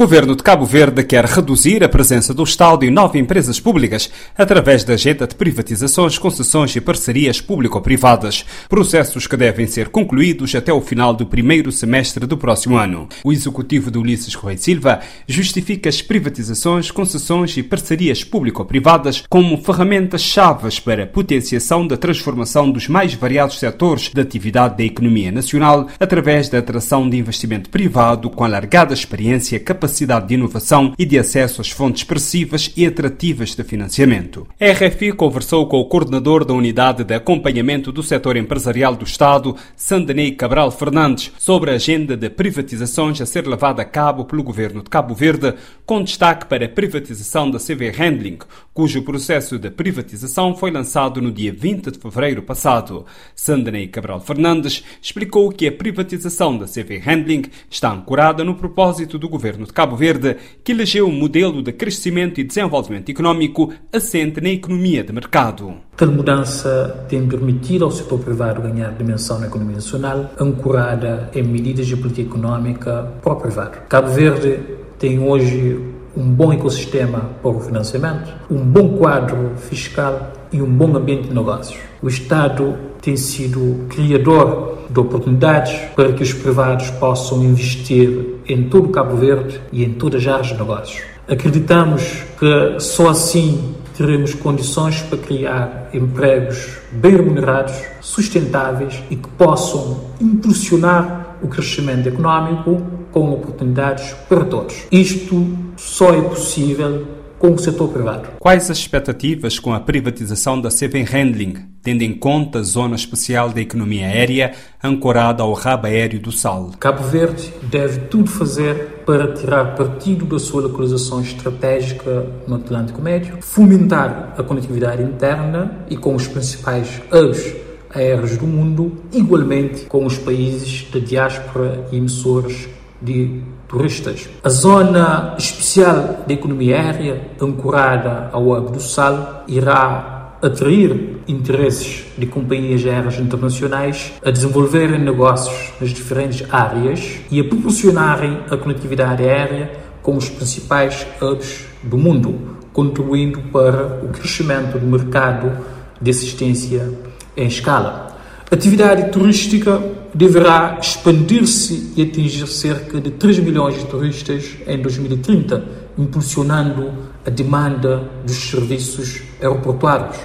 governo de Cabo Verde quer reduzir a presença do Estado em nove empresas públicas através da agenda de privatizações, concessões e parcerias público-privadas, processos que devem ser concluídos até o final do primeiro semestre do próximo ano. O executivo de Ulisses Correia Silva justifica as privatizações, concessões e parcerias público-privadas como ferramentas chaves para a potenciação da transformação dos mais variados setores da atividade da economia nacional através da atração de investimento privado com alargada experiência, capacidade de inovação e de acesso às fontes expressivas e atrativas de financiamento. A RFI conversou com o coordenador da Unidade de Acompanhamento do Setor Empresarial do Estado, Sandanei Cabral Fernandes, sobre a agenda de privatizações a ser levada a cabo pelo governo de Cabo Verde, com destaque para a privatização da CV Handling, cujo processo de privatização foi lançado no dia 20 de fevereiro passado. Sandanei Cabral Fernandes explicou que a privatização da CV Handling está ancorada no propósito do governo de Cabo Verde, que elegeu um modelo de crescimento e desenvolvimento econômico assente na economia de mercado. Tal mudança tem permitido ao setor privado ganhar dimensão na economia nacional, ancorada em medidas de política econômica para o privado. Cabo Verde tem hoje um bom ecossistema para o financiamento, um bom quadro fiscal e um bom ambiente de negócios. O Estado tem sido criador de oportunidades para que os privados possam investir em todo o Cabo Verde e em todas as áreas de negócios. Acreditamos que só assim teremos condições para criar empregos bem remunerados, sustentáveis e que possam impulsionar o crescimento económico com oportunidades para todos. Isto só é possível com o setor privado. Quais as expectativas com a privatização da Seven Handling, tendo em conta a zona especial da economia aérea ancorada ao rabo aéreo do Sal? Cabo Verde deve tudo fazer para tirar partido da sua localização estratégica no Atlântico Médio, fomentar a conectividade interna e com os principais hubs aéreos do mundo, igualmente com os países da diáspora e emissores de turistas. A zona especial da economia aérea, ancorada ao Hub do Sal, irá atrair interesses de companhias aéreas internacionais a desenvolverem negócios nas diferentes áreas e a proporcionarem a conectividade aérea com os principais hubs do mundo, contribuindo para o crescimento do mercado de assistência em escala. Atividade turística deverá expandir-se e atingir cerca de 3 milhões de turistas em 2030, impulsionando a demanda dos serviços aeroportuários.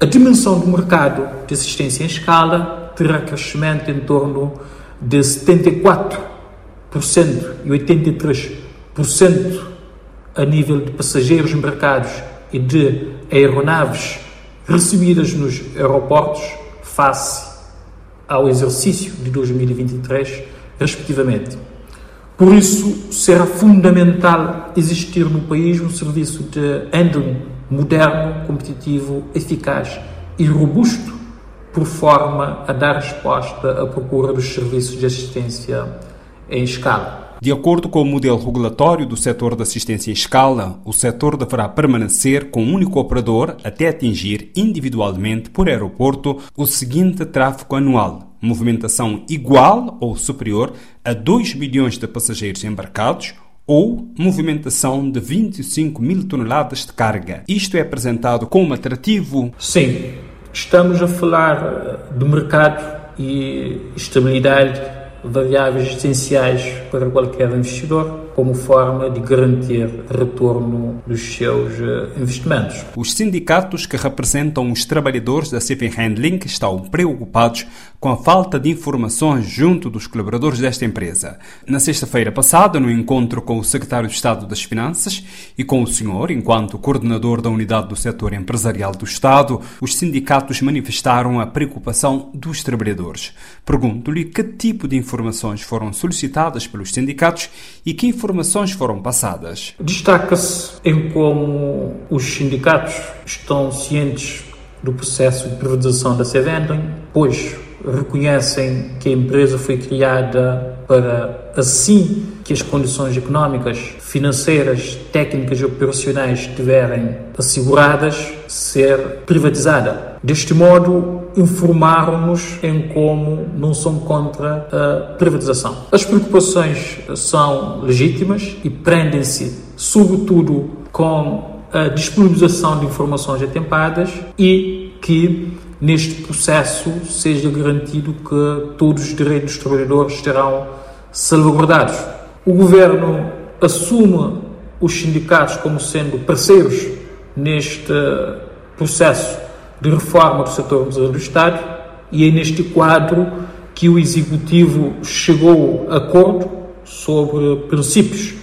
A dimensão do mercado de assistência em escala terá crescimento em torno de 74% e 83% a nível de passageiros embarcados e de aeronaves recebidas nos aeroportos face ao exercício de 2023, respectivamente. Por isso, será fundamental existir no país um serviço de handling moderno, competitivo, eficaz e robusto, por forma a dar resposta à procura dos serviços de assistência em escala. De acordo com o modelo regulatório do setor de assistência em escala, o setor deverá permanecer com um único operador até atingir individualmente por aeroporto o seguinte tráfego anual: movimentação igual ou superior a 2 milhões de passageiros embarcados ou movimentação de 25 mil toneladas de carga. Isto é apresentado como atrativo? Sim, estamos a falar de mercado e estabilidade variáveis essenciais para qualquer investidor como forma de garantir retorno dos seus eh, investimentos. Os sindicatos que representam os trabalhadores da Shipping Handling estão preocupados com a falta de informações junto dos colaboradores desta empresa. Na sexta-feira passada, no encontro com o secretário de Estado das Finanças e com o senhor, enquanto coordenador da unidade do setor empresarial do Estado, os sindicatos manifestaram a preocupação dos trabalhadores. Pergunto-lhe que tipo de informações foram solicitadas pelos sindicatos e que informações foram passadas. Destaca-se em como os sindicatos estão cientes do processo de privatização da Sevendling, pois reconhecem que a empresa foi criada para, assim que as condições económicas, financeiras, técnicas e operacionais estiverem asseguradas, ser privatizada. Deste modo, informaram-nos em como não são contra a privatização. As preocupações são legítimas e prendem-se, sobretudo, com a disponibilização de informações atempadas e que neste processo seja garantido que todos os direitos dos trabalhadores serão salvaguardados. O governo assume os sindicatos como sendo parceiros neste processo de reforma do setor do Estado e é neste quadro que o Executivo chegou a acordo sobre princípios,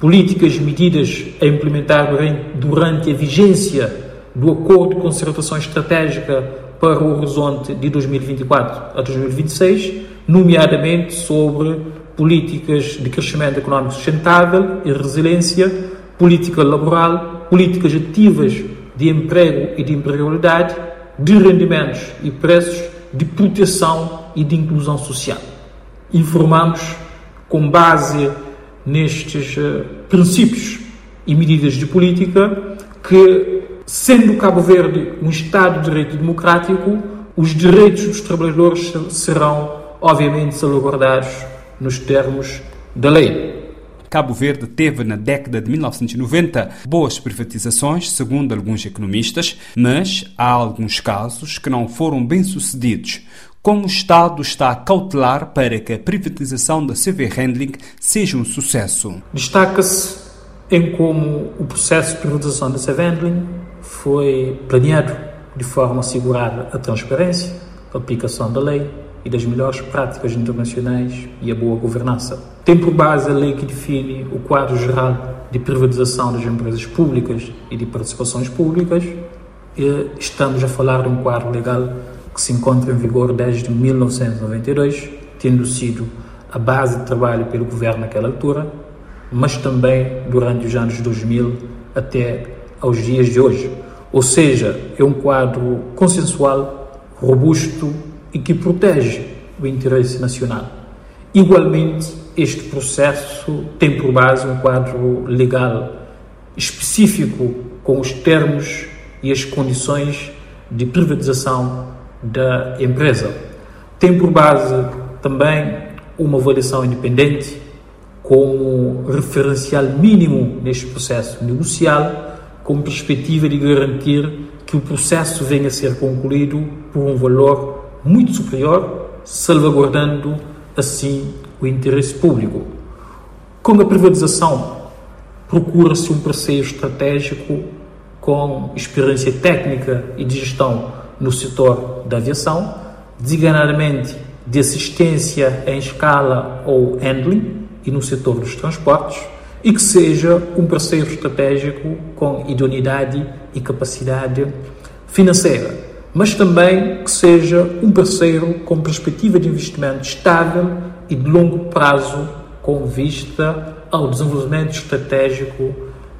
políticas e medidas a implementar durante a vigência do Acordo de Concertação Estratégica para o horizonte de 2024 a 2026, nomeadamente sobre políticas de crescimento económico sustentável e resiliência, política laboral, políticas ativas de emprego e de empregabilidade, de rendimentos e preços, de proteção e de inclusão social. Informamos, com base nestes uh, princípios e medidas de política, que, sendo Cabo Verde um Estado de direito democrático, os direitos dos trabalhadores serão, obviamente, salvaguardados nos termos da lei. Cabo Verde teve, na década de 1990, boas privatizações, segundo alguns economistas, mas há alguns casos que não foram bem-sucedidos. Como o Estado está a cautelar para que a privatização da CV Handling seja um sucesso? Destaca-se em como o processo de privatização da CV Handling foi planeado de forma a assegurar a transparência, a aplicação da lei, e das melhores práticas internacionais e a boa governança. Tem por base a lei que define o quadro geral de privatização das empresas públicas e de participações públicas. E estamos a falar de um quadro legal que se encontra em vigor desde 1992, tendo sido a base de trabalho pelo governo naquela altura, mas também durante os anos 2000 até aos dias de hoje. Ou seja, é um quadro consensual, robusto e que protege o interesse nacional. Igualmente, este processo tem por base um quadro legal específico com os termos e as condições de privatização da empresa. Tem por base também uma avaliação independente como referencial mínimo neste processo negocial, com perspectiva de garantir que o processo venha a ser concluído por um valor muito superior, salvaguardando assim o interesse público. Com a privatização, procura-se um parceiro estratégico com experiência técnica e de gestão no setor da aviação, designadamente de assistência em escala ou handling e no setor dos transportes, e que seja um parceiro estratégico com idoneidade e capacidade financeira mas também que seja um parceiro com perspectiva de investimento estável e de longo prazo, com vista ao desenvolvimento estratégico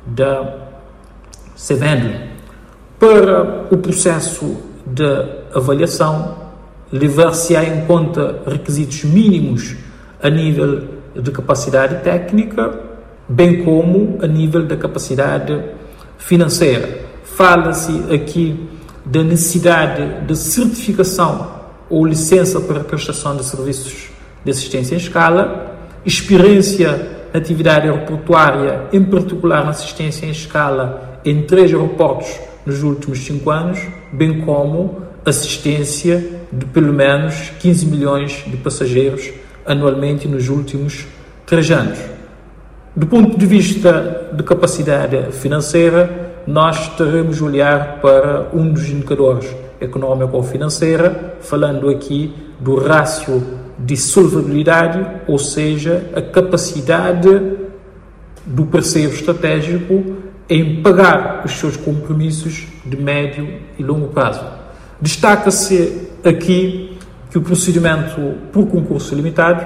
da Sevendling. Para o processo de avaliação, levar-se-á em conta requisitos mínimos a nível de capacidade técnica, bem como a nível da capacidade financeira. Fala-se aqui da necessidade de certificação ou licença para prestação de serviços de assistência em escala, experiência na atividade aeroportuária, em particular na assistência em escala em três aeroportos nos últimos cinco anos, bem como assistência de pelo menos 15 milhões de passageiros anualmente nos últimos três anos. Do ponto de vista de capacidade financeira, nós teremos de olhar para um dos indicadores econômico ou financeira, falando aqui do rácio de solvabilidade, ou seja, a capacidade do parceiro estratégico em pagar os seus compromissos de médio e longo prazo. Destaca-se aqui que o procedimento por concurso limitado,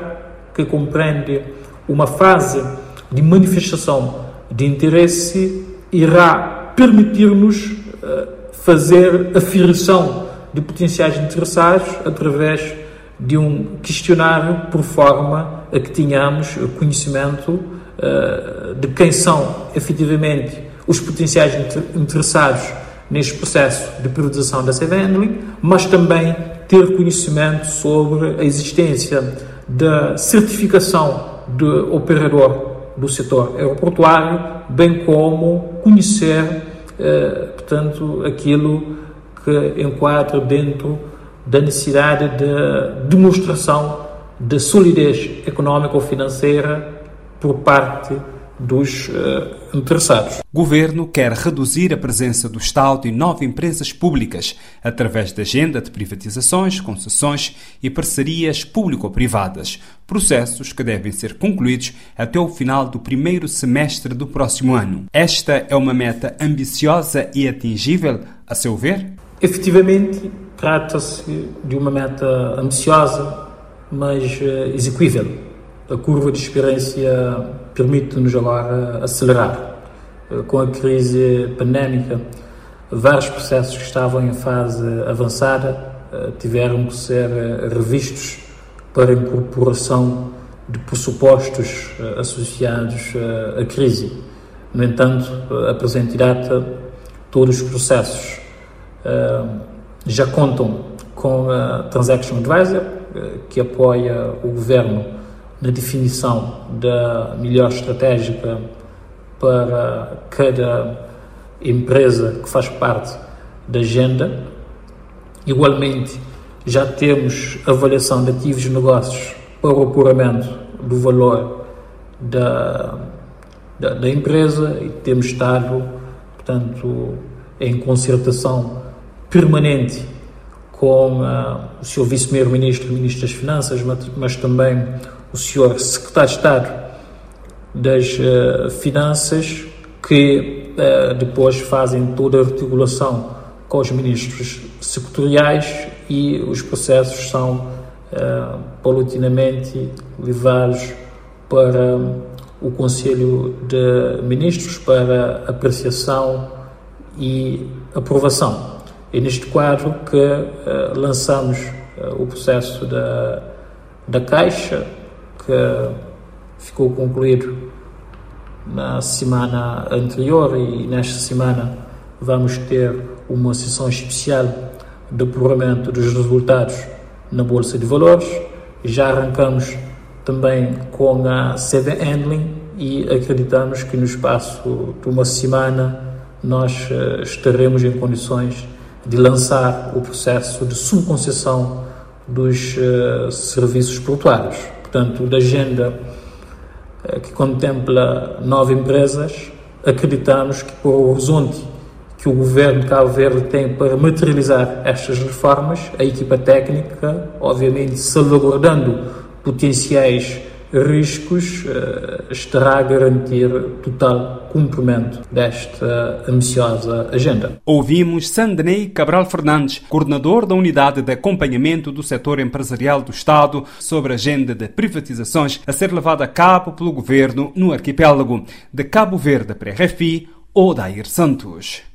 que compreende uma fase de manifestação de interesse, irá permitir-nos eh, fazer afirmação de potenciais interessados através de um questionário por forma a que tenhamos conhecimento uh, de quem são efetivamente os potenciais interessados neste processo de privatização da Handling, mas também ter conhecimento sobre a existência da certificação de operador do setor aeroportuário, bem como conhecer, eh, portanto, aquilo que enquadra dentro da necessidade de demonstração de solidez económica ou financeira por parte dos uh, interessados. O governo quer reduzir a presença do Estado em nove empresas públicas através da agenda de privatizações, concessões e parcerias público-privadas, processos que devem ser concluídos até o final do primeiro semestre do próximo ano. Esta é uma meta ambiciosa e atingível, a seu ver? Efetivamente, trata-se de uma meta ambiciosa, mas uh, execuível. A curva de experiência permite-nos agora acelerar. Uh, com a crise pandémica, vários processos que estavam em fase avançada uh, tiveram que ser revistos para incorporação de pressupostos associados à crise. No entanto, a presente data, todos os processos já contam com a Transaction Advisor, eh, que apoia o governo na definição da melhor estratégica para cada empresa que faz parte da agenda. Igualmente, já temos avaliação de ativos de negócios para o apuramento do valor da, da, da empresa e temos estado, portanto, em concertação permanente com uh, o Sr. Vice-Primeiro-Ministro e Ministro das Finanças, mas, mas, também o Sr. Secretário de Estado das uh, Finanças, que uh, depois fazem toda a articulação com os ministros sectoriais e os processos são paulatinamente levados para o Conselho de Ministros para apreciação e aprovação. É neste quadro que uh, lançamos uh, o processo da, da Caixa, que ficou concluído na semana anterior e nesta semana vamos ter uma sessão especial de apuramento dos resultados na Bolsa de Valores. Já arrancamos também com a CV Handling e acreditamos que no espaço de uma semana nós uh, estaremos em condições de lançar o processo de subconcessão dos uh, serviços portuários. Portanto, da agenda uh, que contempla nove empresas, acreditamos que por o horizonte que o governo de Cabo Verde tem para materializar estas reformas, a equipa técnica, obviamente salvaguardando potenciais riscos, uh, estará a garantir total cumprimento desta ambiciosa agenda. Ouvimos Sandney Cabral Fernandes, coordenador da Unidade de Acompanhamento do Setor Empresarial do Estado, sobre a agenda de privatizações a ser levada a cabo pelo governo no arquipélago de Cabo Verde para RFI, Odair Santos.